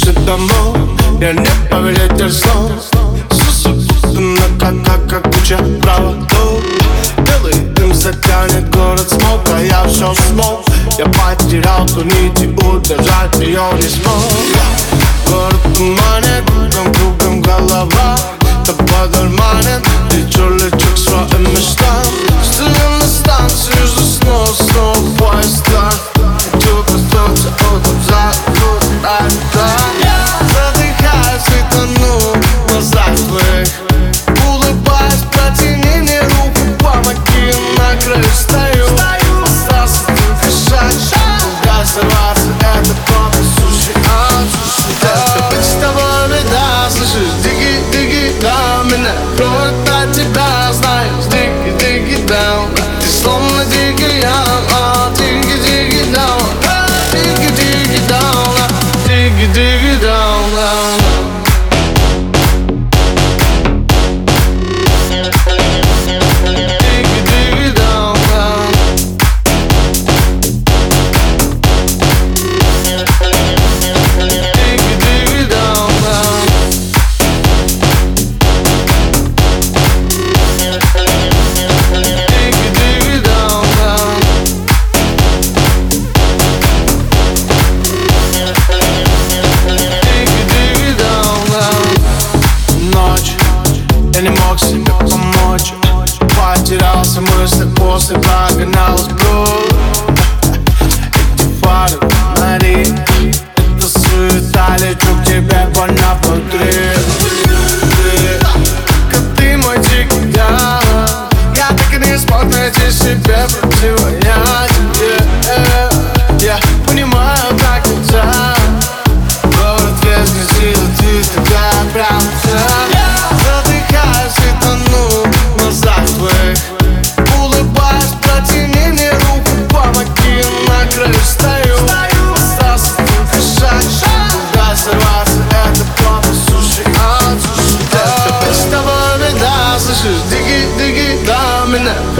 спешит домой Я не повелитель снов Сусупутана, как, как, как куча проводов Белый дым затянет город смог А я все смог Я потерял ту нить и удержать ее не смог Город туманит, кругом, кругом голова goodbye. сердце погналось в Эти фары, фонари Это суета, лечу к тебе больно внутри Ты, как ты мой дикий я Я так и не смог найти себе против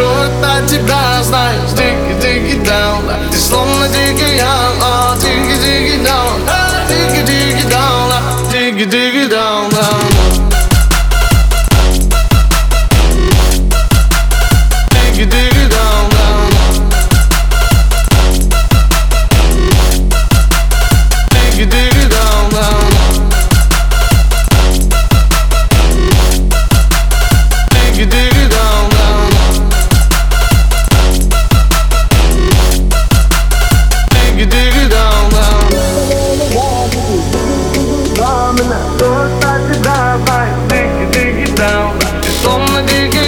Кто это тебя знает? Дикий, дикий down, Ты словно дикий ангел nigga.